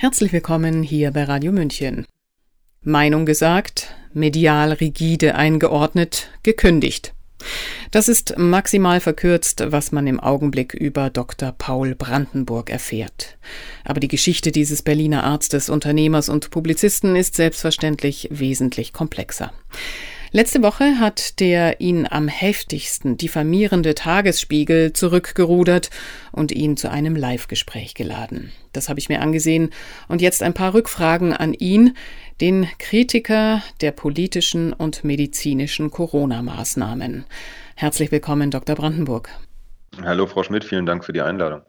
Herzlich willkommen hier bei Radio München. Meinung gesagt, medial rigide eingeordnet, gekündigt. Das ist maximal verkürzt, was man im Augenblick über Dr. Paul Brandenburg erfährt. Aber die Geschichte dieses Berliner Arztes, Unternehmers und Publizisten ist selbstverständlich wesentlich komplexer. Letzte Woche hat der ihn am heftigsten diffamierende Tagesspiegel zurückgerudert und ihn zu einem Live-Gespräch geladen. Das habe ich mir angesehen und jetzt ein paar Rückfragen an ihn, den Kritiker der politischen und medizinischen Corona-Maßnahmen. Herzlich willkommen, Dr. Brandenburg. Hallo, Frau Schmidt, vielen Dank für die Einladung.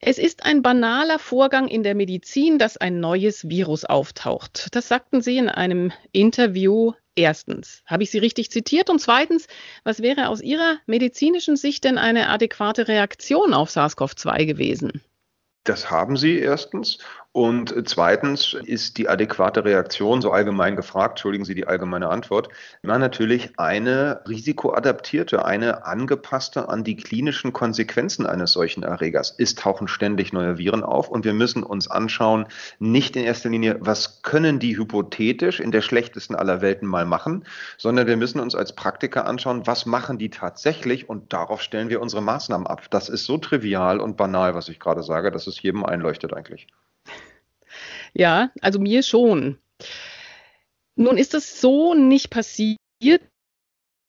Es ist ein banaler Vorgang in der Medizin, dass ein neues Virus auftaucht. Das sagten Sie in einem Interview Erstens, habe ich Sie richtig zitiert? Und zweitens, was wäre aus Ihrer medizinischen Sicht denn eine adäquate Reaktion auf SARS-CoV-2 gewesen? Das haben Sie erstens. Und zweitens ist die adäquate Reaktion, so allgemein gefragt, entschuldigen Sie die allgemeine Antwort, immer natürlich eine risikoadaptierte, eine angepasste an die klinischen Konsequenzen eines solchen Erregers. Es tauchen ständig neue Viren auf und wir müssen uns anschauen, nicht in erster Linie, was können die hypothetisch in der schlechtesten aller Welten mal machen, sondern wir müssen uns als Praktiker anschauen, was machen die tatsächlich und darauf stellen wir unsere Maßnahmen ab. Das ist so trivial und banal, was ich gerade sage, dass es jedem einleuchtet eigentlich. Ja, also mir schon. Nun ist es so nicht passiert,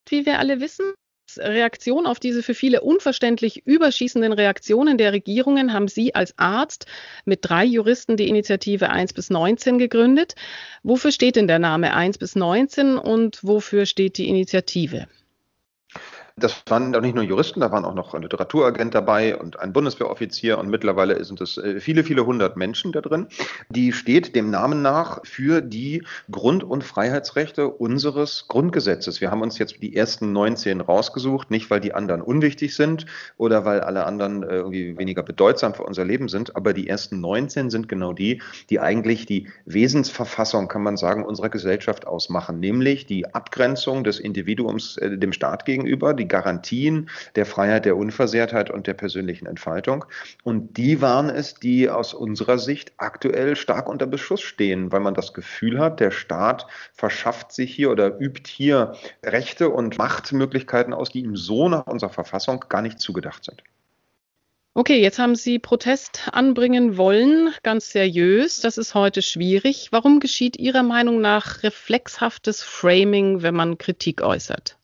wie wir alle wissen. Reaktion auf diese für viele unverständlich überschießenden Reaktionen der Regierungen haben Sie als Arzt mit drei Juristen die Initiative 1 bis 19 gegründet. Wofür steht denn der Name 1 bis 19 und wofür steht die Initiative? Das waren auch nicht nur Juristen, da waren auch noch ein Literaturagent dabei und ein Bundeswehroffizier und mittlerweile sind es äh, viele, viele hundert Menschen da drin. Die steht dem Namen nach für die Grund- und Freiheitsrechte unseres Grundgesetzes. Wir haben uns jetzt die ersten 19 rausgesucht, nicht weil die anderen unwichtig sind oder weil alle anderen äh, irgendwie weniger bedeutsam für unser Leben sind, aber die ersten 19 sind genau die, die eigentlich die Wesensverfassung, kann man sagen, unserer Gesellschaft ausmachen, nämlich die Abgrenzung des Individuums äh, dem Staat gegenüber, die Garantien der Freiheit, der Unversehrtheit und der persönlichen Entfaltung. Und die waren es, die aus unserer Sicht aktuell stark unter Beschuss stehen, weil man das Gefühl hat, der Staat verschafft sich hier oder übt hier Rechte und Machtmöglichkeiten aus, die ihm so nach unserer Verfassung gar nicht zugedacht sind. Okay, jetzt haben Sie Protest anbringen wollen, ganz seriös. Das ist heute schwierig. Warum geschieht Ihrer Meinung nach reflexhaftes Framing, wenn man Kritik äußert?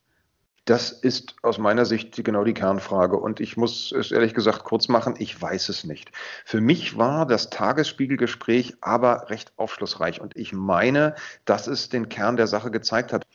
Das ist aus meiner Sicht genau die Kernfrage. Und ich muss es ehrlich gesagt kurz machen, ich weiß es nicht. Für mich war das Tagesspiegelgespräch aber recht aufschlussreich. Und ich meine, dass es den Kern der Sache gezeigt hat.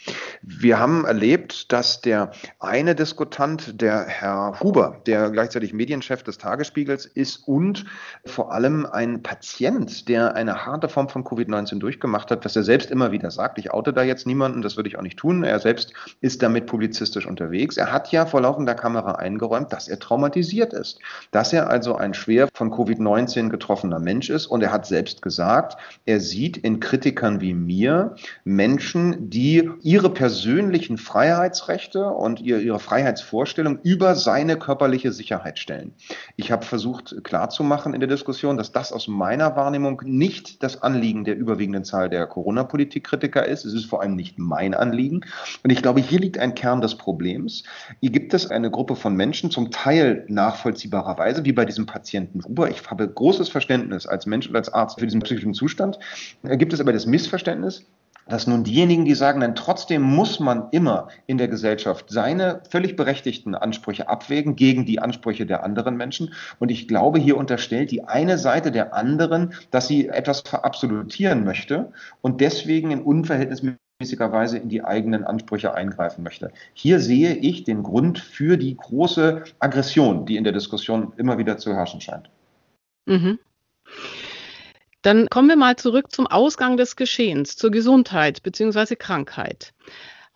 Wir haben erlebt, dass der eine Diskutant, der Herr Huber, der gleichzeitig Medienchef des Tagesspiegels ist und vor allem ein Patient, der eine harte Form von Covid-19 durchgemacht hat, was er selbst immer wieder sagt. Ich oute da jetzt niemanden, das würde ich auch nicht tun. Er selbst ist damit publizistisch journalistisch unterwegs. Er hat ja vor laufender Kamera eingeräumt, dass er traumatisiert ist, dass er also ein schwer von Covid-19 getroffener Mensch ist und er hat selbst gesagt, er sieht in Kritikern wie mir Menschen, die ihre persönlichen Freiheitsrechte und ihre Freiheitsvorstellung über seine körperliche Sicherheit stellen. Ich habe versucht klarzumachen in der Diskussion, dass das aus meiner Wahrnehmung nicht das Anliegen der überwiegenden Zahl der Corona-Politikkritiker ist. Es ist vor allem nicht mein Anliegen. Und ich glaube, hier liegt ein Kern des Problems. Hier gibt es eine Gruppe von Menschen, zum Teil nachvollziehbarerweise, wie bei diesem Patienten Huber. Ich habe großes Verständnis als Mensch und als Arzt für diesen psychischen Zustand. Da gibt es aber das Missverständnis, dass nun diejenigen, die sagen, denn trotzdem muss man immer in der Gesellschaft seine völlig berechtigten Ansprüche abwägen gegen die Ansprüche der anderen Menschen. Und ich glaube, hier unterstellt die eine Seite der anderen, dass sie etwas verabsolutieren möchte und deswegen in Unverhältnis Weise in die eigenen Ansprüche eingreifen möchte. Hier sehe ich den Grund für die große Aggression, die in der Diskussion immer wieder zu herrschen scheint. Mhm. Dann kommen wir mal zurück zum Ausgang des Geschehens, zur Gesundheit bzw. Krankheit.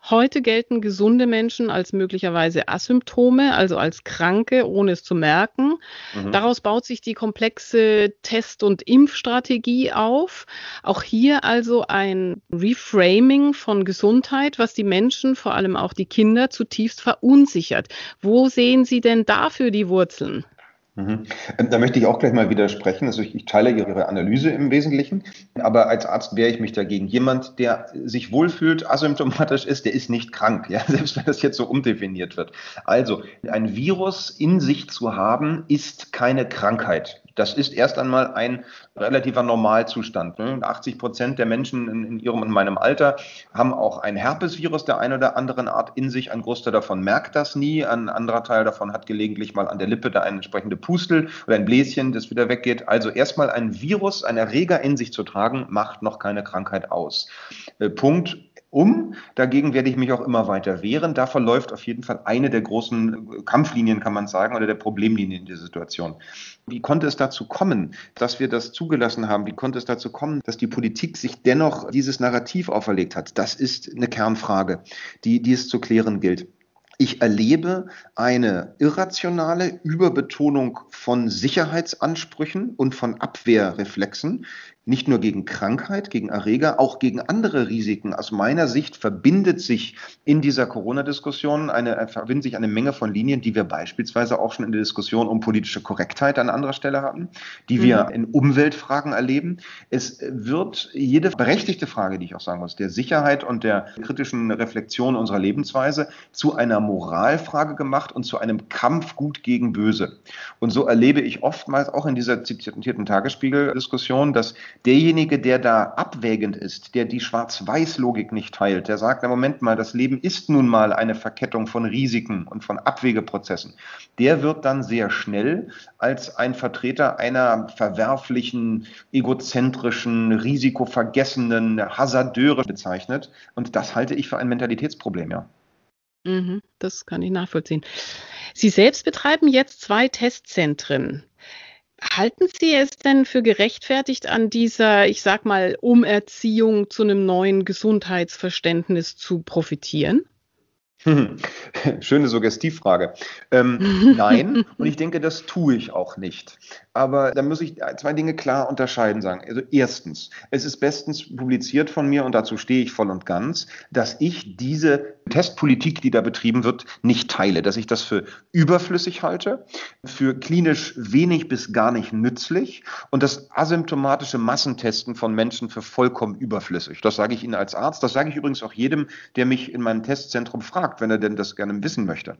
Heute gelten gesunde Menschen als möglicherweise Asymptome, also als Kranke, ohne es zu merken. Mhm. Daraus baut sich die komplexe Test- und Impfstrategie auf. Auch hier also ein Reframing von Gesundheit, was die Menschen, vor allem auch die Kinder, zutiefst verunsichert. Wo sehen Sie denn dafür die Wurzeln? Mhm. Ähm, da möchte ich auch gleich mal widersprechen. Also ich, ich, teile Ihre Analyse im Wesentlichen, aber als Arzt wehre ich mich dagegen. Jemand, der sich wohlfühlt, asymptomatisch ist, der ist nicht krank, ja? selbst wenn das jetzt so umdefiniert wird. Also ein Virus in sich zu haben, ist keine Krankheit. Das ist erst einmal ein relativer Normalzustand. 80 ne? Prozent der Menschen in, ihrem und meinem Alter haben auch ein Herpesvirus der einen oder anderen Art in sich. Ein Großteil davon merkt das nie. Ein anderer Teil davon hat gelegentlich mal an der Lippe da eine entsprechende Pustel oder ein Bläschen, das wieder weggeht. Also erstmal ein Virus, ein Erreger in sich zu tragen, macht noch keine Krankheit aus. Äh, Punkt um. Dagegen werde ich mich auch immer weiter wehren. Da verläuft auf jeden Fall eine der großen Kampflinien, kann man sagen, oder der Problemlinien in dieser Situation. Wie konnte es dazu kommen, dass wir das zugelassen haben? Wie konnte es dazu kommen, dass die Politik sich dennoch dieses Narrativ auferlegt hat? Das ist eine Kernfrage, die, die es zu klären gilt. Ich erlebe eine irrationale Überbetonung von Sicherheitsansprüchen und von Abwehrreflexen, nicht nur gegen Krankheit, gegen Erreger, auch gegen andere Risiken. Aus meiner Sicht verbindet sich in dieser Corona-Diskussion eine, verbindet sich eine Menge von Linien, die wir beispielsweise auch schon in der Diskussion um politische Korrektheit an anderer Stelle hatten, die mhm. wir in Umweltfragen erleben. Es wird jede berechtigte Frage, die ich auch sagen muss, der Sicherheit und der kritischen Reflexion unserer Lebensweise zu einer Moralfrage gemacht und zu einem Kampf gut gegen böse. Und so erlebe ich oftmals auch in dieser zitierten Tagesspiegel-Diskussion, dass derjenige, der da abwägend ist, der die Schwarz-Weiß-Logik nicht teilt, der sagt, na Moment mal, das Leben ist nun mal eine Verkettung von Risiken und von Abwegeprozessen, der wird dann sehr schnell als ein Vertreter einer verwerflichen, egozentrischen, risikovergessenen Hasardeure bezeichnet. Und das halte ich für ein Mentalitätsproblem, ja. Mhm, das kann ich nachvollziehen. Sie selbst betreiben jetzt zwei Testzentren. Halten Sie es denn für gerechtfertigt, an dieser, ich sag mal, Umerziehung zu einem neuen Gesundheitsverständnis zu profitieren? Schöne Suggestivfrage. Ähm, nein, und ich denke, das tue ich auch nicht. Aber da muss ich zwei Dinge klar unterscheiden sagen. Also erstens, es ist bestens publiziert von mir und dazu stehe ich voll und ganz, dass ich diese Testpolitik, die da betrieben wird, nicht teile, dass ich das für überflüssig halte, für klinisch wenig bis gar nicht nützlich und das asymptomatische Massentesten von Menschen für vollkommen überflüssig. Das sage ich Ihnen als Arzt, das sage ich übrigens auch jedem, der mich in meinem Testzentrum fragt, wenn er denn das gerne wissen möchte.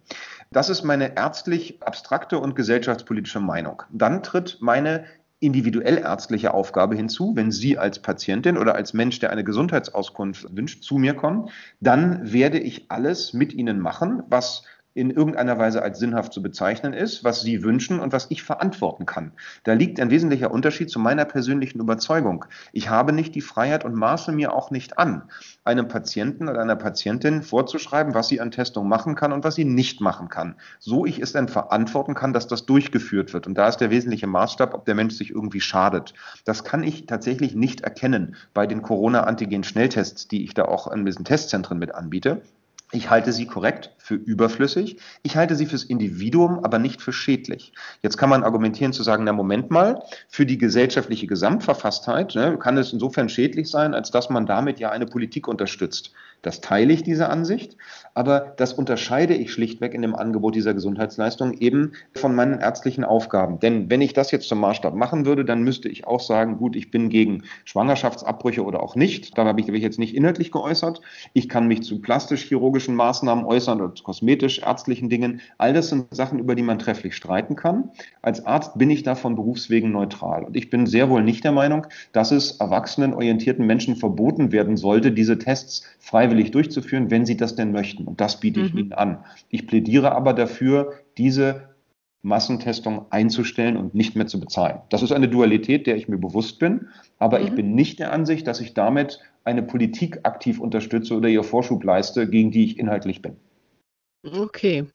Das ist meine ärztlich abstrakte und gesellschaftspolitische Meinung. Dann tritt tritt meine individuell ärztliche Aufgabe hinzu. Wenn Sie als Patientin oder als Mensch, der eine Gesundheitsauskunft wünscht, zu mir kommen, dann werde ich alles mit Ihnen machen, was in irgendeiner Weise als sinnhaft zu bezeichnen ist, was Sie wünschen und was ich verantworten kann. Da liegt ein wesentlicher Unterschied zu meiner persönlichen Überzeugung. Ich habe nicht die Freiheit und maße mir auch nicht an, einem Patienten oder einer Patientin vorzuschreiben, was sie an Testung machen kann und was sie nicht machen kann. So ich es dann verantworten kann, dass das durchgeführt wird. Und da ist der wesentliche Maßstab, ob der Mensch sich irgendwie schadet. Das kann ich tatsächlich nicht erkennen bei den Corona-Antigen-Schnelltests, die ich da auch an diesen Testzentren mit anbiete. Ich halte sie korrekt für überflüssig. Ich halte sie fürs Individuum, aber nicht für schädlich. Jetzt kann man argumentieren zu sagen, na Moment mal, für die gesellschaftliche Gesamtverfasstheit ne, kann es insofern schädlich sein, als dass man damit ja eine Politik unterstützt. Das teile ich, diese Ansicht, aber das unterscheide ich schlichtweg in dem Angebot dieser Gesundheitsleistung eben von meinen ärztlichen Aufgaben. Denn wenn ich das jetzt zum Maßstab machen würde, dann müsste ich auch sagen, gut, ich bin gegen Schwangerschaftsabbrüche oder auch nicht. Da habe ich mich jetzt nicht inhaltlich geäußert. Ich kann mich zu plastisch-chirurgischen Maßnahmen äußern oder zu kosmetisch-ärztlichen Dingen. All das sind Sachen, über die man trefflich streiten kann. Als Arzt bin ich da von Berufswegen neutral. Und ich bin sehr wohl nicht der Meinung, dass es erwachsenenorientierten Menschen verboten werden sollte, diese Tests freiwillig freiwillig durchzuführen, wenn sie das denn möchten. Und das biete ich mhm. ihnen an. Ich plädiere aber dafür, diese Massentestung einzustellen und nicht mehr zu bezahlen. Das ist eine Dualität, der ich mir bewusst bin, aber mhm. ich bin nicht der Ansicht, dass ich damit eine Politik aktiv unterstütze oder ihr Vorschub leiste, gegen die ich inhaltlich bin. Okay.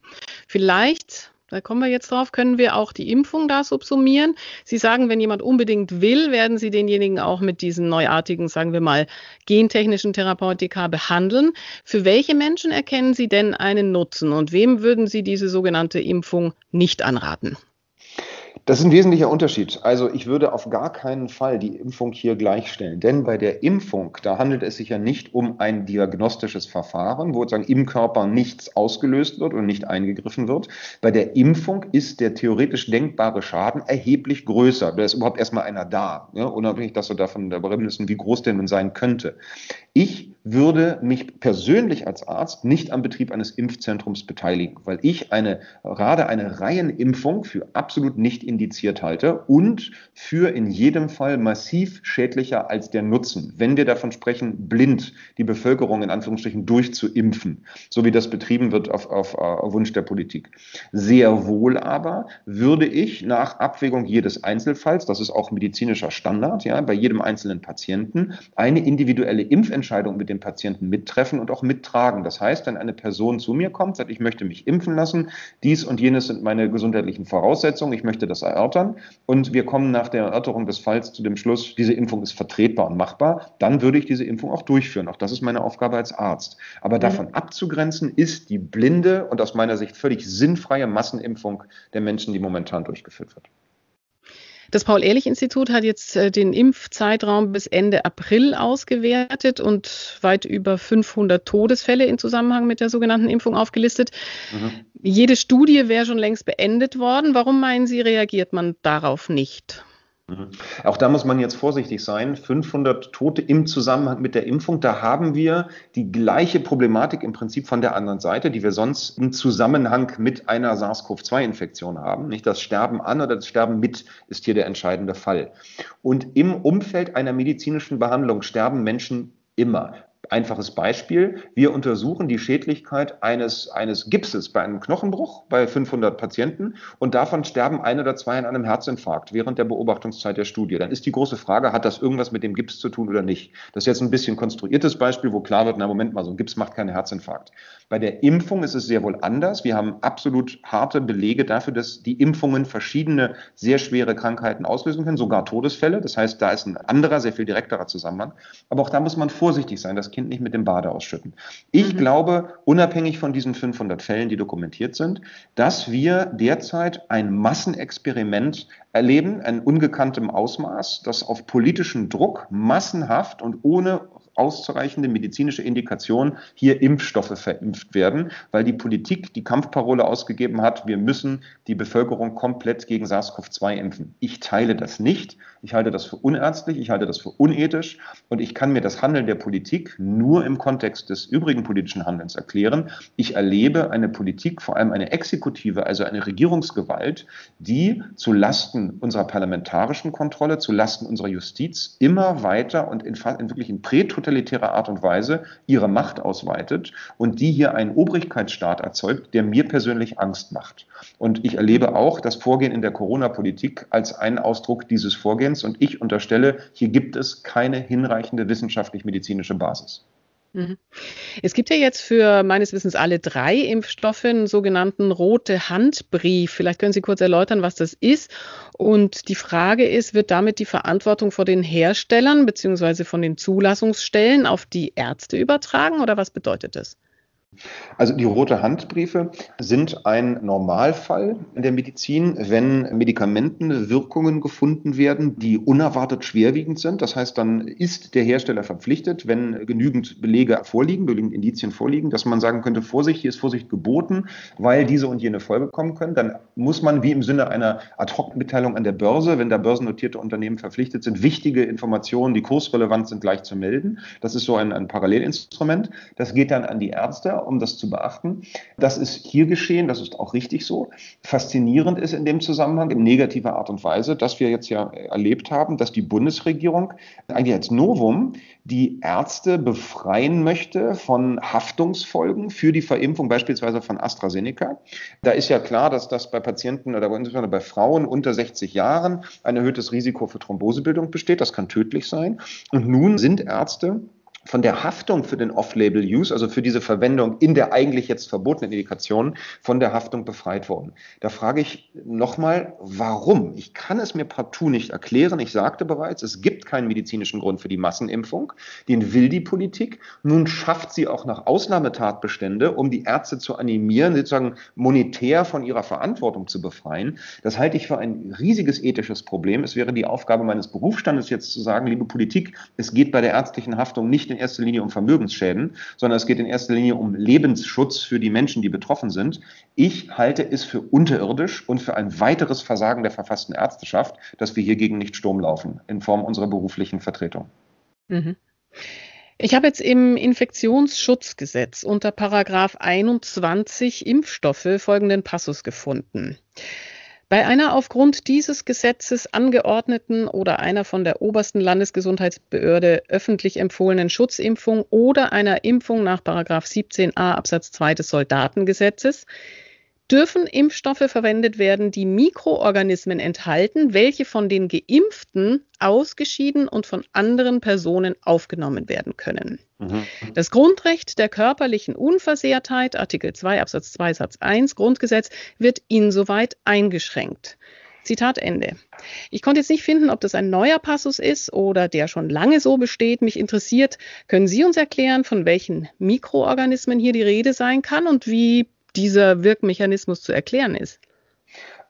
Vielleicht da kommen wir jetzt drauf, können wir auch die Impfung da subsumieren. Sie sagen, wenn jemand unbedingt will, werden Sie denjenigen auch mit diesen neuartigen, sagen wir mal, gentechnischen Therapeutika behandeln. Für welche Menschen erkennen Sie denn einen Nutzen und wem würden Sie diese sogenannte Impfung nicht anraten? Das ist ein wesentlicher Unterschied. Also ich würde auf gar keinen Fall die Impfung hier gleichstellen. Denn bei der Impfung, da handelt es sich ja nicht um ein diagnostisches Verfahren, wo sozusagen im Körper nichts ausgelöst wird und nicht eingegriffen wird. Bei der Impfung ist der theoretisch denkbare Schaden erheblich größer. Da ist überhaupt erstmal einer da, ja, unabhängig, dass wir davon darüber wissen, wie groß der nun sein könnte. Ich würde mich persönlich als Arzt nicht am Betrieb eines Impfzentrums beteiligen, weil ich eine, gerade eine Reihenimpfung für absolut nicht indiziert halte und für in jedem Fall massiv schädlicher als der Nutzen, wenn wir davon sprechen, blind die Bevölkerung in Anführungsstrichen durchzuimpfen, so wie das betrieben wird auf, auf, auf Wunsch der Politik. Sehr wohl aber würde ich nach Abwägung jedes Einzelfalls, das ist auch medizinischer Standard, ja, bei jedem einzelnen Patienten, eine individuelle Impfentscheidung mit dem Patienten mittreffen und auch mittragen. Das heißt, wenn eine Person zu mir kommt, sagt, ich möchte mich impfen lassen, dies und jenes sind meine gesundheitlichen Voraussetzungen, ich möchte das erörtern und wir kommen nach der Erörterung des Falls zu dem Schluss, diese Impfung ist vertretbar und machbar, dann würde ich diese Impfung auch durchführen. Auch das ist meine Aufgabe als Arzt. Aber mhm. davon abzugrenzen ist die blinde und aus meiner Sicht völlig sinnfreie Massenimpfung der Menschen, die momentan durchgeführt wird. Das Paul-Ehrlich-Institut hat jetzt äh, den Impfzeitraum bis Ende April ausgewertet und weit über 500 Todesfälle in Zusammenhang mit der sogenannten Impfung aufgelistet. Mhm. Jede Studie wäre schon längst beendet worden. Warum meinen Sie, reagiert man darauf nicht? Mhm. Auch da muss man jetzt vorsichtig sein. 500 Tote im Zusammenhang mit der Impfung. Da haben wir die gleiche Problematik im Prinzip von der anderen Seite, die wir sonst im Zusammenhang mit einer SARS-CoV-2-Infektion haben. Nicht das Sterben an oder das Sterben mit ist hier der entscheidende Fall. Und im Umfeld einer medizinischen Behandlung sterben Menschen immer. Einfaches Beispiel. Wir untersuchen die Schädlichkeit eines, eines Gipses bei einem Knochenbruch bei 500 Patienten und davon sterben ein oder zwei an einem Herzinfarkt während der Beobachtungszeit der Studie. Dann ist die große Frage, hat das irgendwas mit dem Gips zu tun oder nicht? Das ist jetzt ein bisschen konstruiertes Beispiel, wo klar wird, na Moment mal, so ein Gips macht keinen Herzinfarkt. Bei der Impfung ist es sehr wohl anders. Wir haben absolut harte Belege dafür, dass die Impfungen verschiedene sehr schwere Krankheiten auslösen können, sogar Todesfälle. Das heißt, da ist ein anderer, sehr viel direkterer Zusammenhang. Aber auch da muss man vorsichtig sein. Das Kind nicht mit dem Bade ausschütten. Ich mhm. glaube, unabhängig von diesen 500 Fällen, die dokumentiert sind, dass wir derzeit ein Massenexperiment erleben, in ungekanntem Ausmaß, das auf politischen Druck massenhaft und ohne auszureichende medizinische Indikation hier Impfstoffe verimpft werden, weil die Politik die Kampfparole ausgegeben hat, wir müssen die Bevölkerung komplett gegen SARS-CoV-2 impfen. Ich teile das nicht. Ich halte das für unärztlich, ich halte das für unethisch und ich kann mir das Handeln der Politik nur im Kontext des übrigen politischen Handelns erklären. Ich erlebe eine Politik, vor allem eine Exekutive, also eine Regierungsgewalt, die zu Lasten unserer parlamentarischen Kontrolle, zu Lasten unserer Justiz immer weiter und in, in wirklich in prätotalitärer Art und Weise ihre Macht ausweitet und die hier einen Obrigkeitsstaat erzeugt, der mir persönlich Angst macht. Und ich erlebe auch das Vorgehen in der Corona-Politik als einen Ausdruck dieses Vorgehens. Und ich unterstelle, hier gibt es keine hinreichende wissenschaftlich-medizinische Basis. Mhm. Es gibt ja jetzt für meines Wissens alle drei Impfstoffe einen sogenannten rote Handbrief. Vielleicht können Sie kurz erläutern, was das ist. Und die Frage ist, wird damit die Verantwortung vor den Herstellern bzw. von den Zulassungsstellen auf die Ärzte übertragen oder was bedeutet das? Also die rote Handbriefe sind ein Normalfall in der Medizin, wenn Medikamentenwirkungen gefunden werden, die unerwartet schwerwiegend sind. Das heißt, dann ist der Hersteller verpflichtet, wenn genügend Belege vorliegen, genügend Indizien vorliegen, dass man sagen könnte, Vorsicht, hier ist Vorsicht geboten, weil diese und jene Folge kommen können. Dann muss man wie im Sinne einer Ad-Hoc-Mitteilung an der Börse, wenn da börsennotierte Unternehmen verpflichtet sind, wichtige Informationen, die kursrelevant sind, gleich zu melden. Das ist so ein, ein Parallelinstrument. Das geht dann an die Ärzte um das zu beachten. Das ist hier geschehen, das ist auch richtig so. Faszinierend ist in dem Zusammenhang in negativer Art und Weise, dass wir jetzt ja erlebt haben, dass die Bundesregierung eigentlich als Novum die Ärzte befreien möchte von Haftungsfolgen für die Verimpfung beispielsweise von AstraZeneca. Da ist ja klar, dass das bei Patienten oder insbesondere bei Frauen unter 60 Jahren ein erhöhtes Risiko für Thrombosebildung besteht. Das kann tödlich sein. Und nun sind Ärzte von der Haftung für den Off-Label-Use, also für diese Verwendung in der eigentlich jetzt verbotenen Indikation, von der Haftung befreit worden. Da frage ich nochmal, warum? Ich kann es mir partout nicht erklären. Ich sagte bereits, es gibt keinen medizinischen Grund für die Massenimpfung. Den will die Politik. Nun schafft sie auch noch Ausnahmetatbestände, um die Ärzte zu animieren, sozusagen monetär von ihrer Verantwortung zu befreien. Das halte ich für ein riesiges ethisches Problem. Es wäre die Aufgabe meines Berufsstandes jetzt zu sagen, liebe Politik, es geht bei der ärztlichen Haftung nicht in in erster Linie um Vermögensschäden, sondern es geht in erster Linie um Lebensschutz für die Menschen, die betroffen sind. Ich halte es für unterirdisch und für ein weiteres Versagen der verfassten Ärzteschaft, dass wir hiergegen nicht Sturm laufen in Form unserer beruflichen Vertretung. Mhm. Ich habe jetzt im Infektionsschutzgesetz unter Paragraph 21 Impfstoffe folgenden Passus gefunden. Bei einer aufgrund dieses Gesetzes angeordneten oder einer von der obersten Landesgesundheitsbehörde öffentlich empfohlenen Schutzimpfung oder einer Impfung nach 17a Absatz 2 des Soldatengesetzes dürfen Impfstoffe verwendet werden, die Mikroorganismen enthalten, welche von den Geimpften ausgeschieden und von anderen Personen aufgenommen werden können. Mhm. Das Grundrecht der körperlichen Unversehrtheit, Artikel 2 Absatz 2 Satz 1 Grundgesetz, wird insoweit eingeschränkt. Zitat Ende. Ich konnte jetzt nicht finden, ob das ein neuer Passus ist oder der schon lange so besteht. Mich interessiert, können Sie uns erklären, von welchen Mikroorganismen hier die Rede sein kann und wie dieser Wirkmechanismus zu erklären ist.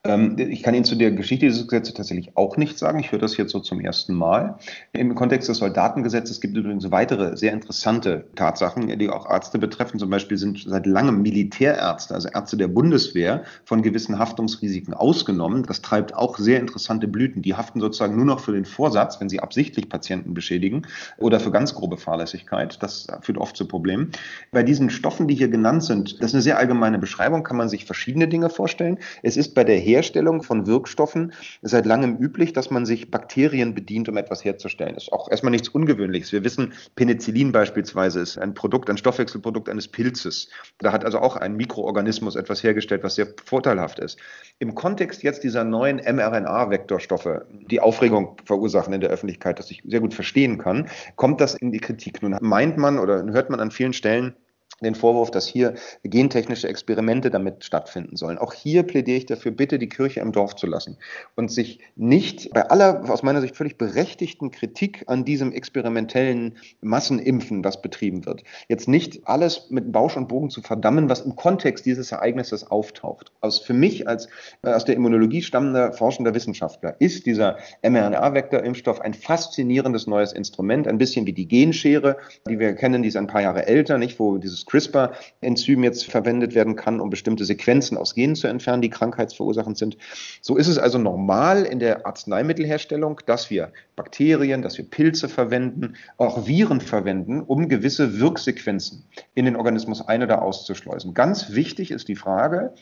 Ähm, ich kann Ihnen zu der Geschichte dieses Gesetzes tatsächlich auch nichts sagen. Ich höre das jetzt so zum ersten Mal. Im Kontext des Soldatengesetzes gibt es übrigens weitere sehr interessante Tatsachen, die auch Ärzte betreffen. Zum Beispiel sind seit langem Militärärzte, also Ärzte der Bundeswehr, von gewissen Haftungsrisiken ausgenommen. Das treibt auch sehr interessante Blüten. Die haften sozusagen nur noch für den Vorsatz, wenn sie absichtlich Patienten beschädigen oder für ganz grobe Fahrlässigkeit. Das führt oft zu Problemen. Bei diesen Stoffen, die hier genannt sind, das ist eine sehr allgemeine Beschreibung, kann man sich verschiedene Dinge vorstellen. Es ist bei der Herstellung von Wirkstoffen seit langem üblich, dass man sich Bakterien bedient, um etwas herzustellen. Das ist auch erstmal nichts Ungewöhnliches. Wir wissen, Penicillin beispielsweise ist ein Produkt, ein Stoffwechselprodukt eines Pilzes. Da hat also auch ein Mikroorganismus etwas hergestellt, was sehr vorteilhaft ist. Im Kontext jetzt dieser neuen mRNA-Vektorstoffe, die Aufregung verursachen in der Öffentlichkeit, das ich sehr gut verstehen kann, kommt das in die Kritik. Nun meint man oder hört man an vielen Stellen, den Vorwurf, dass hier gentechnische Experimente damit stattfinden sollen. Auch hier plädiere ich dafür, bitte die Kirche im Dorf zu lassen und sich nicht bei aller aus meiner Sicht völlig berechtigten Kritik an diesem experimentellen Massenimpfen, das betrieben wird, jetzt nicht alles mit Bausch und Bogen zu verdammen, was im Kontext dieses Ereignisses auftaucht. Aus für mich als äh, aus der Immunologie stammender forschender Wissenschaftler ist dieser mRNA-Vektor-Impfstoff ein faszinierendes neues Instrument, ein bisschen wie die Genschere, die wir kennen, die ist ein paar Jahre älter, nicht wo dieses CRISPR-Enzym jetzt verwendet werden kann, um bestimmte Sequenzen aus Genen zu entfernen, die krankheitsverursachend sind. So ist es also normal in der Arzneimittelherstellung, dass wir Bakterien, dass wir Pilze verwenden, auch Viren verwenden, um gewisse Wirksequenzen in den Organismus ein- oder auszuschleusen. Ganz wichtig ist die Frage,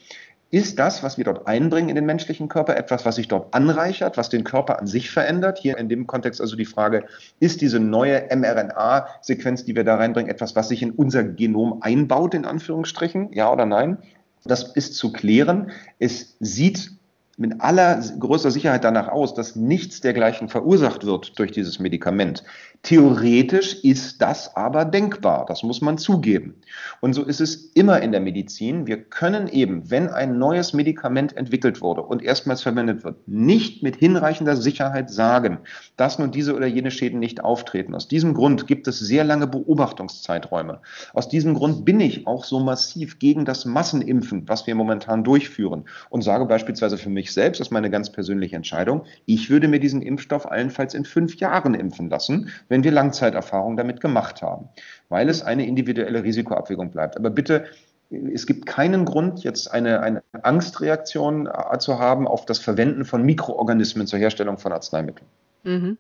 ist das, was wir dort einbringen in den menschlichen Körper, etwas, was sich dort anreichert, was den Körper an sich verändert? Hier in dem Kontext also die Frage, ist diese neue mRNA-Sequenz, die wir da reinbringen, etwas, was sich in unser Genom einbaut, in Anführungsstrichen? Ja oder nein? Das ist zu klären. Es sieht mit aller größter Sicherheit danach aus, dass nichts dergleichen verursacht wird durch dieses Medikament. Theoretisch ist das aber denkbar, das muss man zugeben. Und so ist es immer in der Medizin. Wir können eben, wenn ein neues Medikament entwickelt wurde und erstmals verwendet wird, nicht mit hinreichender Sicherheit sagen, dass nun diese oder jene Schäden nicht auftreten. Aus diesem Grund gibt es sehr lange Beobachtungszeiträume. Aus diesem Grund bin ich auch so massiv gegen das Massenimpfen, was wir momentan durchführen und sage beispielsweise für mich selbst, das ist meine ganz persönliche Entscheidung, ich würde mir diesen Impfstoff allenfalls in fünf Jahren impfen lassen, wenn wir Langzeiterfahrung damit gemacht haben, weil es eine individuelle Risikoabwägung bleibt. Aber bitte es gibt keinen Grund, jetzt eine, eine Angstreaktion äh, zu haben auf das Verwenden von Mikroorganismen zur Herstellung von Arzneimitteln. Mhm.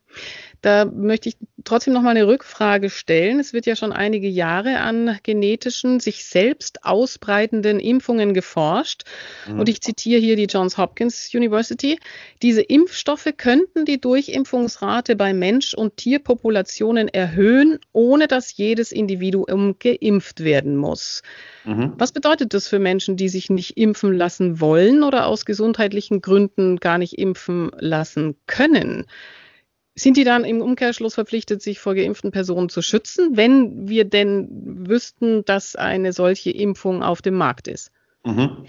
Da möchte ich trotzdem noch mal eine Rückfrage stellen. Es wird ja schon einige Jahre an genetischen, sich selbst ausbreitenden Impfungen geforscht. Mhm. Und ich zitiere hier die Johns Hopkins University. Diese Impfstoffe könnten die Durchimpfungsrate bei Mensch- und Tierpopulationen erhöhen, ohne dass jedes Individuum geimpft werden muss. Mhm. Was bedeutet das für Menschen, die sich nicht impfen lassen wollen oder aus gesundheitlichen Gründen gar nicht impfen lassen können? Sind die dann im Umkehrschluss verpflichtet, sich vor geimpften Personen zu schützen, wenn wir denn wüssten, dass eine solche Impfung auf dem Markt ist? Mhm.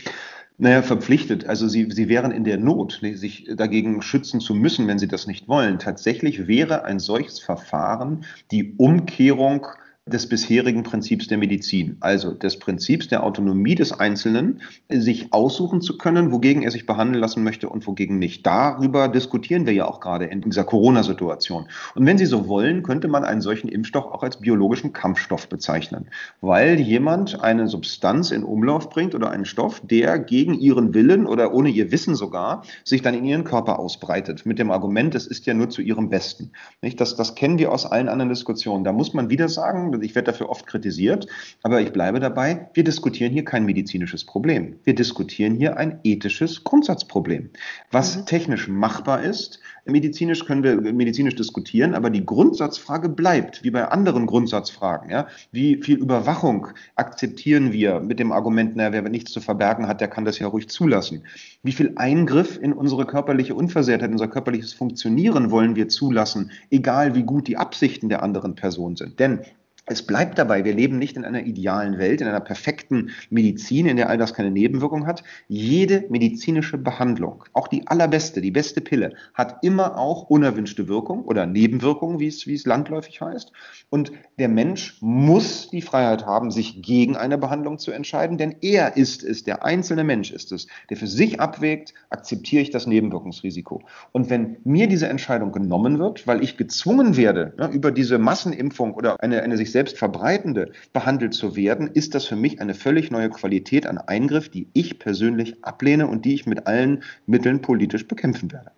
Naja, verpflichtet. Also sie, sie wären in der Not, sich dagegen schützen zu müssen, wenn sie das nicht wollen. Tatsächlich wäre ein solches Verfahren die Umkehrung des bisherigen Prinzips der Medizin, also des Prinzips der Autonomie des Einzelnen, sich aussuchen zu können, wogegen er sich behandeln lassen möchte und wogegen nicht. Darüber diskutieren wir ja auch gerade in dieser Corona-Situation. Und wenn Sie so wollen, könnte man einen solchen Impfstoff auch als biologischen Kampfstoff bezeichnen, weil jemand eine Substanz in Umlauf bringt oder einen Stoff, der gegen ihren Willen oder ohne ihr Wissen sogar sich dann in ihren Körper ausbreitet, mit dem Argument, es ist ja nur zu ihrem Besten. Das, das kennen wir aus allen anderen Diskussionen. Da muss man wieder sagen, ich werde dafür oft kritisiert, aber ich bleibe dabei, wir diskutieren hier kein medizinisches Problem. Wir diskutieren hier ein ethisches Grundsatzproblem. Was mhm. technisch machbar ist, medizinisch können wir medizinisch diskutieren, aber die Grundsatzfrage bleibt, wie bei anderen Grundsatzfragen. Ja? Wie viel Überwachung akzeptieren wir mit dem Argument, naja, wer nichts zu verbergen hat, der kann das ja ruhig zulassen. Wie viel Eingriff in unsere körperliche Unversehrtheit, unser körperliches Funktionieren wollen wir zulassen, egal wie gut die Absichten der anderen Person sind. Denn es bleibt dabei, wir leben nicht in einer idealen Welt, in einer perfekten Medizin, in der all das keine Nebenwirkung hat. Jede medizinische Behandlung, auch die allerbeste, die beste Pille, hat immer auch unerwünschte Wirkung oder Nebenwirkungen, wie es, wie es landläufig heißt. Und der Mensch muss die Freiheit haben, sich gegen eine Behandlung zu entscheiden, denn er ist es, der einzelne Mensch ist es, der für sich abwägt, akzeptiere ich das Nebenwirkungsrisiko. Und wenn mir diese Entscheidung genommen wird, weil ich gezwungen werde, ne, über diese Massenimpfung oder eine, eine sich selbst verbreitende behandelt zu werden, ist das für mich eine völlig neue Qualität an Eingriff, die ich persönlich ablehne und die ich mit allen Mitteln politisch bekämpfen werde.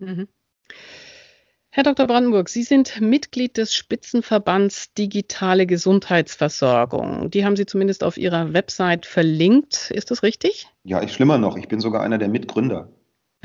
Mhm. Herr Dr. Brandenburg, Sie sind Mitglied des Spitzenverbands Digitale Gesundheitsversorgung. Die haben Sie zumindest auf Ihrer Website verlinkt. Ist das richtig? Ja, ich schlimmer noch. Ich bin sogar einer der Mitgründer.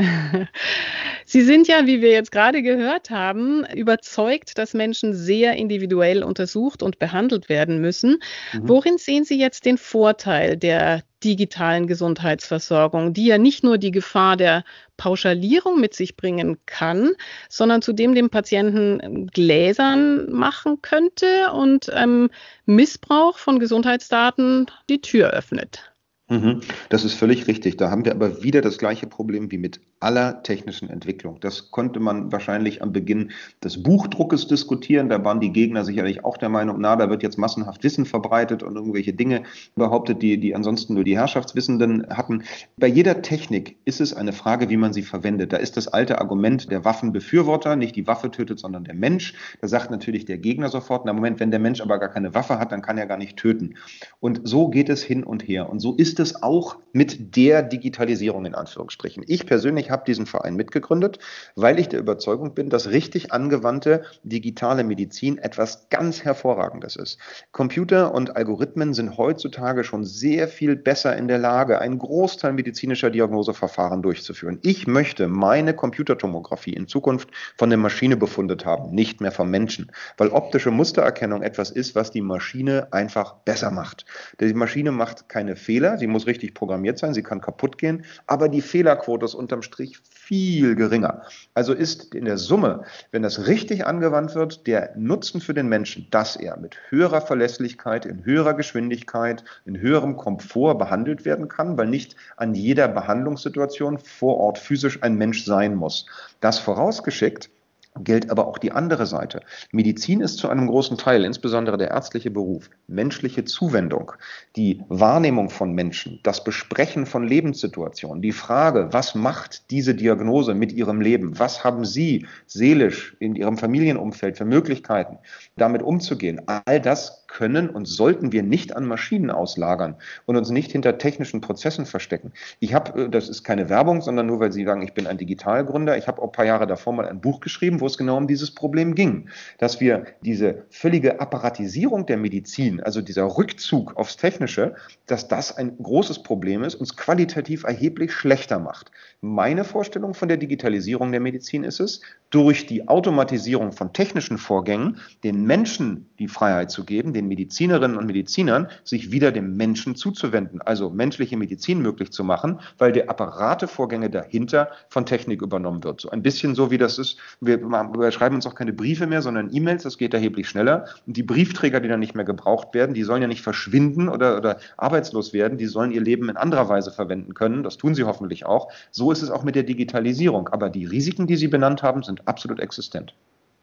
Sie sind ja, wie wir jetzt gerade gehört haben, überzeugt, dass Menschen sehr individuell untersucht und behandelt werden müssen. Mhm. Worin sehen Sie jetzt den Vorteil der digitalen Gesundheitsversorgung, die ja nicht nur die Gefahr der Pauschalierung mit sich bringen kann, sondern zudem dem Patienten Gläsern machen könnte und ähm, Missbrauch von Gesundheitsdaten die Tür öffnet? Mhm. Das ist völlig richtig. Da haben wir aber wieder das gleiche Problem wie mit aller technischen Entwicklung. Das konnte man wahrscheinlich am Beginn des Buchdruckes diskutieren. Da waren die Gegner sicherlich auch der Meinung, na, da wird jetzt massenhaft Wissen verbreitet und irgendwelche Dinge behauptet, die, die ansonsten nur die Herrschaftswissenden hatten. Bei jeder Technik ist es eine Frage, wie man sie verwendet. Da ist das alte Argument der Waffenbefürworter, nicht die Waffe tötet, sondern der Mensch. Da sagt natürlich der Gegner sofort, na Moment, wenn der Mensch aber gar keine Waffe hat, dann kann er gar nicht töten. Und so geht es hin und her. Und so ist es auch mit der Digitalisierung in Anführungsstrichen. Ich persönlich habe diesen Verein mitgegründet, weil ich der Überzeugung bin, dass richtig angewandte digitale Medizin etwas ganz Hervorragendes ist. Computer und Algorithmen sind heutzutage schon sehr viel besser in der Lage, einen Großteil medizinischer Diagnoseverfahren durchzuführen. Ich möchte meine Computertomographie in Zukunft von der Maschine befundet haben, nicht mehr vom Menschen, weil optische Mustererkennung etwas ist, was die Maschine einfach besser macht. Die Maschine macht keine Fehler, sie muss richtig programmiert sein, sie kann kaputt gehen, aber die Fehlerquote ist unterm Strich viel geringer. Also ist in der Summe, wenn das richtig angewandt wird, der Nutzen für den Menschen, dass er mit höherer Verlässlichkeit, in höherer Geschwindigkeit, in höherem Komfort behandelt werden kann, weil nicht an jeder Behandlungssituation vor Ort physisch ein Mensch sein muss. Das vorausgeschickt, gilt aber auch die andere Seite. Medizin ist zu einem großen Teil, insbesondere der ärztliche Beruf, menschliche Zuwendung, die Wahrnehmung von Menschen, das Besprechen von Lebenssituationen, die Frage, was macht diese Diagnose mit Ihrem Leben? Was haben Sie seelisch in Ihrem Familienumfeld für Möglichkeiten, damit umzugehen? All das können und sollten wir nicht an Maschinen auslagern und uns nicht hinter technischen Prozessen verstecken. Ich habe, äh, das ist keine Werbung, sondern nur, weil Sie sagen, ich bin ein Digitalgründer. Ich habe auch ein paar Jahre davor mal ein Buch geschrieben, wo es genau um dieses Problem ging, dass wir diese völlige Apparatisierung der Medizin, also dieser Rückzug aufs Technische, dass das ein großes Problem ist, uns qualitativ erheblich schlechter macht. Meine Vorstellung von der Digitalisierung der Medizin ist es, durch die Automatisierung von technischen Vorgängen den Menschen die Freiheit zu geben, den Medizinerinnen und Medizinern, sich wieder dem Menschen zuzuwenden, also menschliche Medizin möglich zu machen, weil der Apparatevorgänge dahinter von Technik übernommen wird. So ein bisschen so wie das ist, wir wir schreiben uns auch keine Briefe mehr, sondern E-Mails, das geht erheblich schneller. Und die Briefträger, die dann nicht mehr gebraucht werden, die sollen ja nicht verschwinden oder, oder arbeitslos werden, die sollen ihr Leben in anderer Weise verwenden können. Das tun sie hoffentlich auch. So ist es auch mit der Digitalisierung. Aber die Risiken, die Sie benannt haben, sind absolut existent.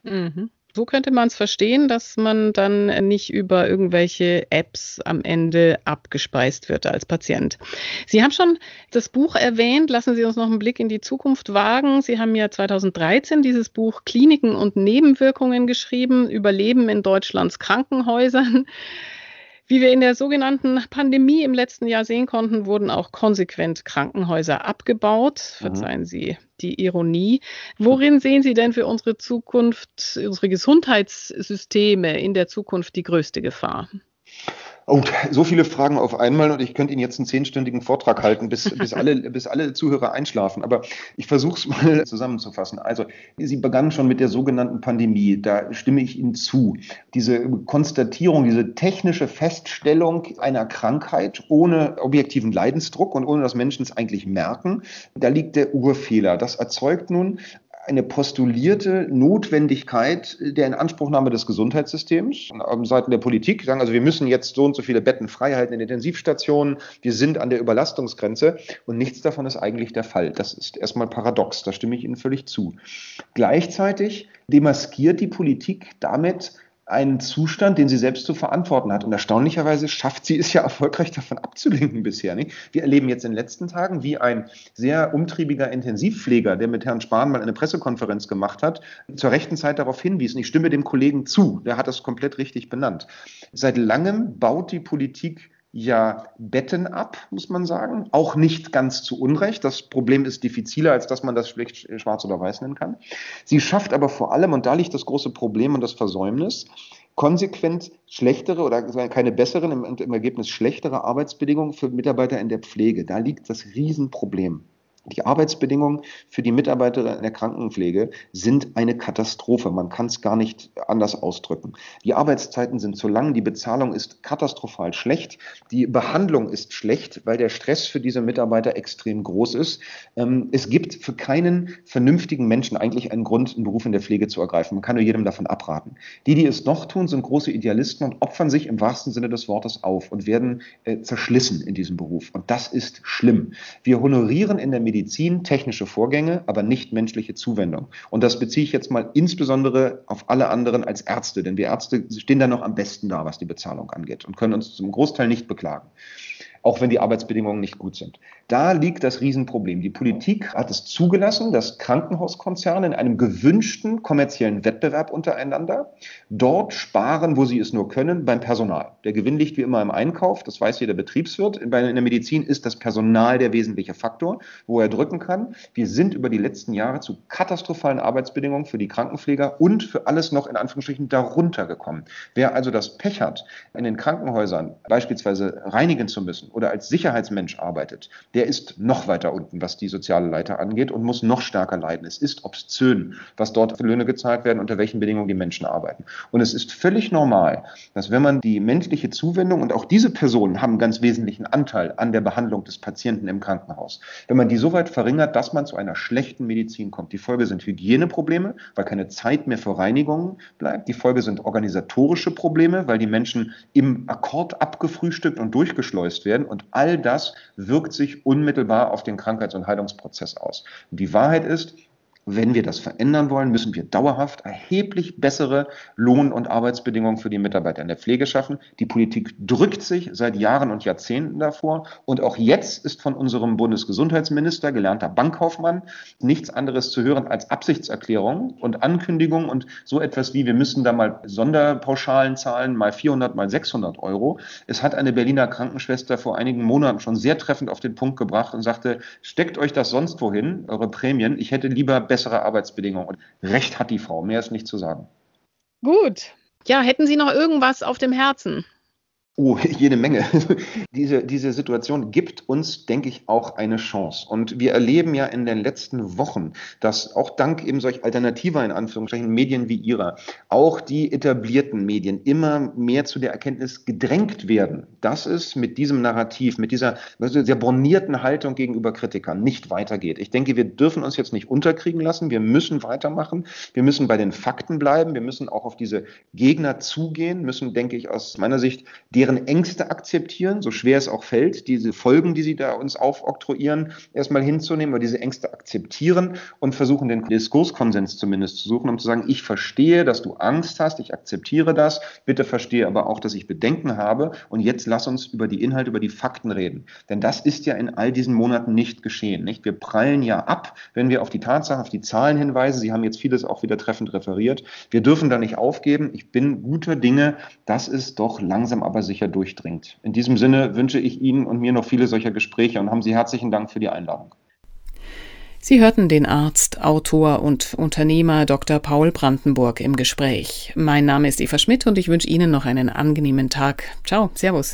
Mhm. So könnte man es verstehen, dass man dann nicht über irgendwelche Apps am Ende abgespeist wird als Patient. Sie haben schon das Buch erwähnt. Lassen Sie uns noch einen Blick in die Zukunft wagen. Sie haben ja 2013 dieses Buch Kliniken und Nebenwirkungen geschrieben, Überleben in Deutschlands Krankenhäusern. Wie wir in der sogenannten Pandemie im letzten Jahr sehen konnten, wurden auch konsequent Krankenhäuser abgebaut. Verzeihen Sie die Ironie. Worin sehen Sie denn für unsere Zukunft, unsere Gesundheitssysteme in der Zukunft die größte Gefahr? Oh, so viele Fragen auf einmal und ich könnte Ihnen jetzt einen zehnstündigen Vortrag halten, bis, bis, alle, bis alle Zuhörer einschlafen. Aber ich versuche es mal zusammenzufassen. Also, Sie begannen schon mit der sogenannten Pandemie. Da stimme ich Ihnen zu. Diese Konstatierung, diese technische Feststellung einer Krankheit ohne objektiven Leidensdruck und ohne dass Menschen es eigentlich merken, da liegt der Urfehler. Das erzeugt nun eine postulierte Notwendigkeit der Inanspruchnahme des Gesundheitssystems auf Seiten der Politik. Sagen also, wir müssen jetzt so und so viele Betten frei halten in Intensivstationen. Wir sind an der Überlastungsgrenze und nichts davon ist eigentlich der Fall. Das ist erstmal paradox. Da stimme ich Ihnen völlig zu. Gleichzeitig demaskiert die Politik damit einen Zustand, den sie selbst zu verantworten hat. Und erstaunlicherweise schafft sie es ja erfolgreich davon abzulenken bisher. Nicht? Wir erleben jetzt in den letzten Tagen, wie ein sehr umtriebiger Intensivpfleger, der mit Herrn Spahn mal eine Pressekonferenz gemacht hat, zur rechten Zeit darauf hinwies. Und ich stimme dem Kollegen zu, der hat das komplett richtig benannt. Seit langem baut die Politik ja Betten ab, muss man sagen. Auch nicht ganz zu Unrecht. Das Problem ist diffiziler, als dass man das schlecht schwarz oder weiß nennen kann. Sie schafft aber vor allem, und da liegt das große Problem und das Versäumnis, konsequent schlechtere oder keine besseren, im, im Ergebnis schlechtere Arbeitsbedingungen für Mitarbeiter in der Pflege. Da liegt das Riesenproblem. Die Arbeitsbedingungen für die Mitarbeiter in der Krankenpflege sind eine Katastrophe. Man kann es gar nicht anders ausdrücken. Die Arbeitszeiten sind zu lang, die Bezahlung ist katastrophal schlecht, die Behandlung ist schlecht, weil der Stress für diese Mitarbeiter extrem groß ist. Ähm, es gibt für keinen vernünftigen Menschen eigentlich einen Grund, einen Beruf in der Pflege zu ergreifen. Man kann nur jedem davon abraten. Die, die es doch tun, sind große Idealisten und opfern sich im wahrsten Sinne des Wortes auf und werden äh, zerschlissen in diesem Beruf. Und das ist schlimm. Wir honorieren in der Medizin Medizin technische Vorgänge, aber nicht menschliche Zuwendung. Und das beziehe ich jetzt mal insbesondere auf alle anderen als Ärzte, denn wir Ärzte stehen da noch am besten da, was die Bezahlung angeht und können uns zum Großteil nicht beklagen auch wenn die Arbeitsbedingungen nicht gut sind. Da liegt das Riesenproblem. Die Politik hat es zugelassen, dass Krankenhauskonzerne in einem gewünschten kommerziellen Wettbewerb untereinander dort sparen, wo sie es nur können, beim Personal. Der Gewinn liegt wie immer im Einkauf, das weiß jeder Betriebswirt. In der Medizin ist das Personal der wesentliche Faktor, wo er drücken kann. Wir sind über die letzten Jahre zu katastrophalen Arbeitsbedingungen für die Krankenpfleger und für alles noch in Anführungsstrichen darunter gekommen. Wer also das Pech hat, in den Krankenhäusern beispielsweise reinigen zu müssen oder als Sicherheitsmensch arbeitet, der ist noch weiter unten, was die soziale Leiter angeht und muss noch stärker leiden. Es ist obszön, was dort für Löhne gezahlt werden, unter welchen Bedingungen die Menschen arbeiten. Und es ist völlig normal, dass wenn man die menschliche Zuwendung und auch diese Personen haben einen ganz wesentlichen Anteil an der Behandlung des Patienten im Krankenhaus, wenn man die so weit verringert, dass man zu einer schlechten Medizin kommt. Die Folge sind Hygieneprobleme, weil keine Zeit mehr für Reinigungen bleibt. Die Folge sind organisatorische Probleme, weil die Menschen im Akkord abgefrühstückt und durchgeschleust werden werden. Und all das wirkt sich unmittelbar auf den Krankheits- und Heilungsprozess aus. Und die Wahrheit ist, wenn wir das verändern wollen, müssen wir dauerhaft erheblich bessere Lohn- und Arbeitsbedingungen für die Mitarbeiter in der Pflege schaffen. Die Politik drückt sich seit Jahren und Jahrzehnten davor. Und auch jetzt ist von unserem Bundesgesundheitsminister, gelernter Bankkaufmann, nichts anderes zu hören als Absichtserklärungen und Ankündigungen und so etwas wie, wir müssen da mal Sonderpauschalen zahlen, mal 400, mal 600 Euro. Es hat eine Berliner Krankenschwester vor einigen Monaten schon sehr treffend auf den Punkt gebracht und sagte, steckt euch das sonst wohin, eure Prämien. Ich hätte lieber besser bessere Arbeitsbedingungen. Und Recht hat die Frau, mehr ist nicht zu sagen. Gut. Ja, hätten Sie noch irgendwas auf dem Herzen? Oh, jede Menge. diese, diese Situation gibt uns, denke ich, auch eine Chance. Und wir erleben ja in den letzten Wochen, dass auch dank eben solch alternativer, in Anführungsstrichen, Medien wie ihrer, auch die etablierten Medien immer mehr zu der Erkenntnis gedrängt werden, dass es mit diesem Narrativ, mit dieser sehr bornierten Haltung gegenüber Kritikern nicht weitergeht. Ich denke, wir dürfen uns jetzt nicht unterkriegen lassen. Wir müssen weitermachen. Wir müssen bei den Fakten bleiben. Wir müssen auch auf diese Gegner zugehen, müssen, denke ich, aus meiner Sicht deren deren Ängste akzeptieren, so schwer es auch fällt, diese Folgen, die sie da uns aufoktroyieren, erstmal hinzunehmen, aber diese Ängste akzeptieren und versuchen, den Diskurskonsens zumindest zu suchen, um zu sagen, ich verstehe, dass du Angst hast, ich akzeptiere das, bitte verstehe aber auch, dass ich Bedenken habe und jetzt lass uns über die Inhalte, über die Fakten reden. Denn das ist ja in all diesen Monaten nicht geschehen. Nicht? Wir prallen ja ab, wenn wir auf die Tatsachen, auf die Zahlen hinweisen. Sie haben jetzt vieles auch wieder treffend referiert. Wir dürfen da nicht aufgeben. Ich bin guter Dinge, dass es doch langsam aber sicher sicher durchdringt. In diesem Sinne wünsche ich Ihnen und mir noch viele solcher Gespräche und haben Sie herzlichen Dank für die Einladung. Sie hörten den Arzt, Autor und Unternehmer Dr. Paul Brandenburg im Gespräch. Mein Name ist Eva Schmidt und ich wünsche Ihnen noch einen angenehmen Tag. Ciao, Servus.